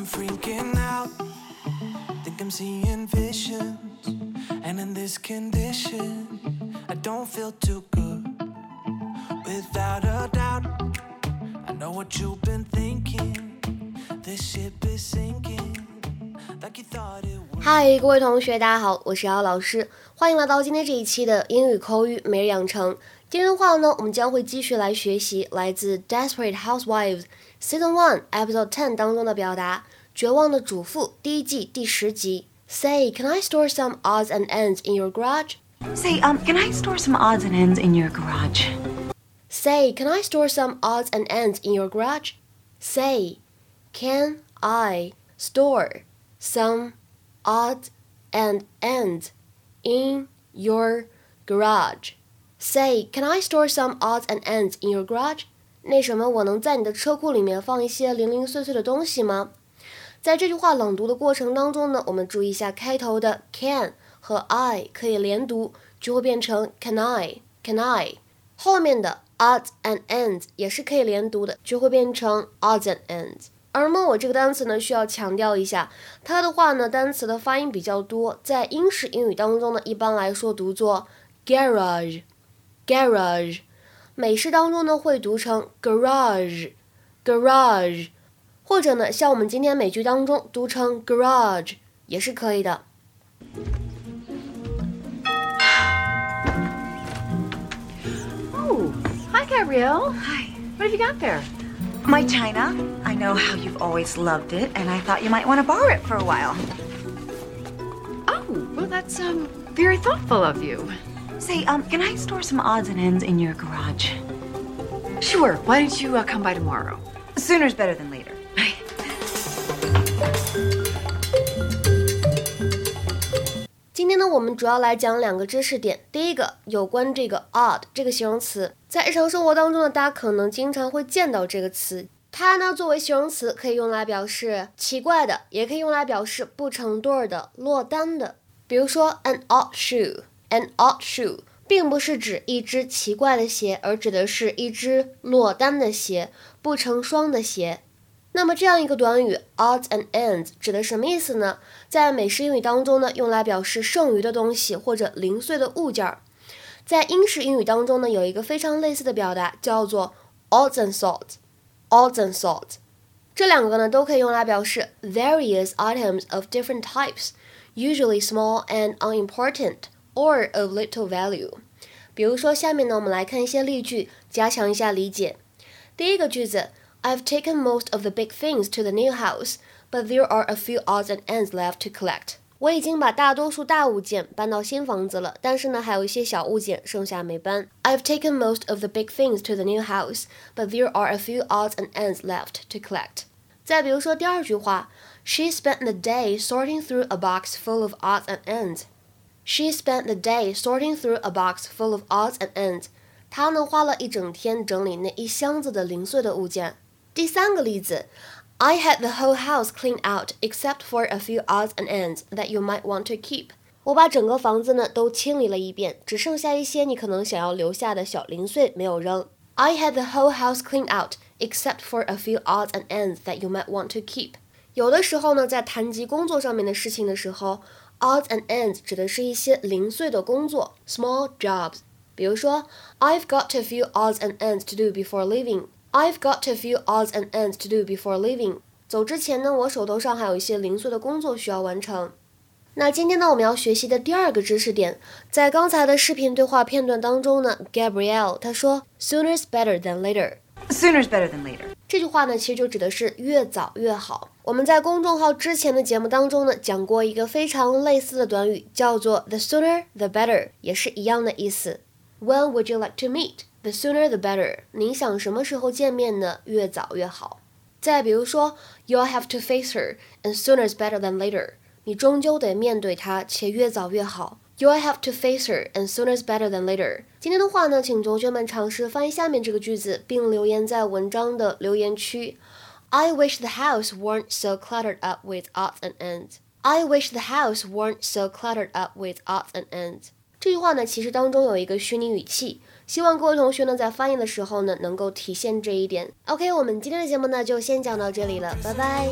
I'm freaking out. Think I'm seeing visions. And in this condition, I don't feel too good. Without a doubt, I know what you've been thinking. This ship is sinking. Like you thought it would. 嗨，各位同学，大家好，我是姚老师，欢迎来到今天这一期的英语口语每日养成。今天的话呢，我们将会继续来学习来自《Desperate Housewives》Season One Episode Ten 当中的表达，《绝望的主妇》第一季第十集。Say, can I store some odds and ends in your garage? Say, um, can I store some odds and ends in your garage? Say, can I store some odds and ends in your garage? Say, can I store some odds and ends in your garage? Say, can I store some odds and ends in your garage? 那什么，我能在你的车库里面放一些零零碎碎的东西吗？在这句话朗读的过程当中呢，我们注意一下开头的 can 和 I 可以连读，就会变成 can I can I。后面的 odds and ends 也是可以连读的，就会变成 odds and ends。而么我这个单词呢，需要强调一下，它的话呢，单词的发音比较多，在英式英语当中呢，一般来说读作 garage garage，美式当中呢会读成 garage garage，或者呢像我们今天美剧当中读成 garage 也是可以的。 Oh, hi, Gabrielle. Hi. What have you got there? My china. I know how you've always loved it, and I thought you might want to borrow it for a while. Oh, well, that's um very thoughtful of you. Say, um, can I store some odds and ends in your garage? Sure. Why don't you uh, come by tomorrow? Sooner is better than later. 今天呢，我们主要来讲两个知识点。第一个，有关这个 odd 这个形容词，在日常生活当中呢，大家可能经常会见到这个词。它呢，作为形容词可以用来表示奇怪的，也可以用来表示不成对儿的、落单的。比如说，an odd An odd shoe，并不是指一只奇怪的鞋，而指的是—一只落单的鞋，不成双的鞋。那么，这样一个短语 “odd and ends” 指的什么意思呢？在美式英语当中呢，用来表示剩余的东西或者零碎的物件儿。在英式英语当中呢，有一个非常类似的表达，叫做 “odd sort”，“odd sort”。这两个呢，都可以用来表示 “various items of different types, usually small and unimportant”。or of little value。比如说，下面呢，我们来看一些例句，加强一下理解。第一个句子。I've taken most of the big things to the new house, but there are a few odds and ends left to collect. 我已经把大多数大物件搬到新房子了，但是呢，还有一些小物件剩下没搬。I've taken most of the big things to the new house, but there are a few odds and ends left to collect. 再比如说第二句话，She spent the day sorting through a box full of odds and ends. She spent the day sorting through a box full of odds and ends. 她呢花了一整天整理那一箱子的零碎的物件。第三个例子，I had the whole house cleaned out except for a few odds and ends that you might want to keep。我把整个房子呢都清理了一遍，只剩下一些你可能想要留下的小零碎没有扔。I had the whole house cleaned out except for a few odds and ends that you might want to keep。有的时候呢，在谈及工作上面的事情的时候 ，odds and ends 指的是一些零碎的工作，small jobs。比如说，I've got a few odds and ends to do before leaving。I've got a few odds and ends to do before leaving。走之前呢，我手头上还有一些零碎的工作需要完成。那今天呢，我们要学习的第二个知识点，在刚才的视频对话片段当中呢，Gabrielle 她说 "Sooner's better than later"。Sooner's better than later. 这句话呢，其实就指的是越早越好。我们在公众号之前的节目当中呢，讲过一个非常类似的短语，叫做 "the sooner the better"，也是一样的意思。When would you like to meet? The sooner the better。您想什么时候见面呢？越早越好。再比如说，You'll have to face her, and sooner's better than later。你终究得面对她，且越早越好。You'll have to face her, and sooner's better than later。今天的话呢，请同学们尝试翻译下面这个句子，并留言在文章的留言区。I wish the house weren't so cluttered up with odds and ends. I wish the house weren't so cluttered up with odds and ends. 这句话呢，其实当中有一个虚拟语气。 希望各位同学呢在发音的时候呢能够体现这一点。OK，我们今天的节目呢就先讲到这里了，拜拜。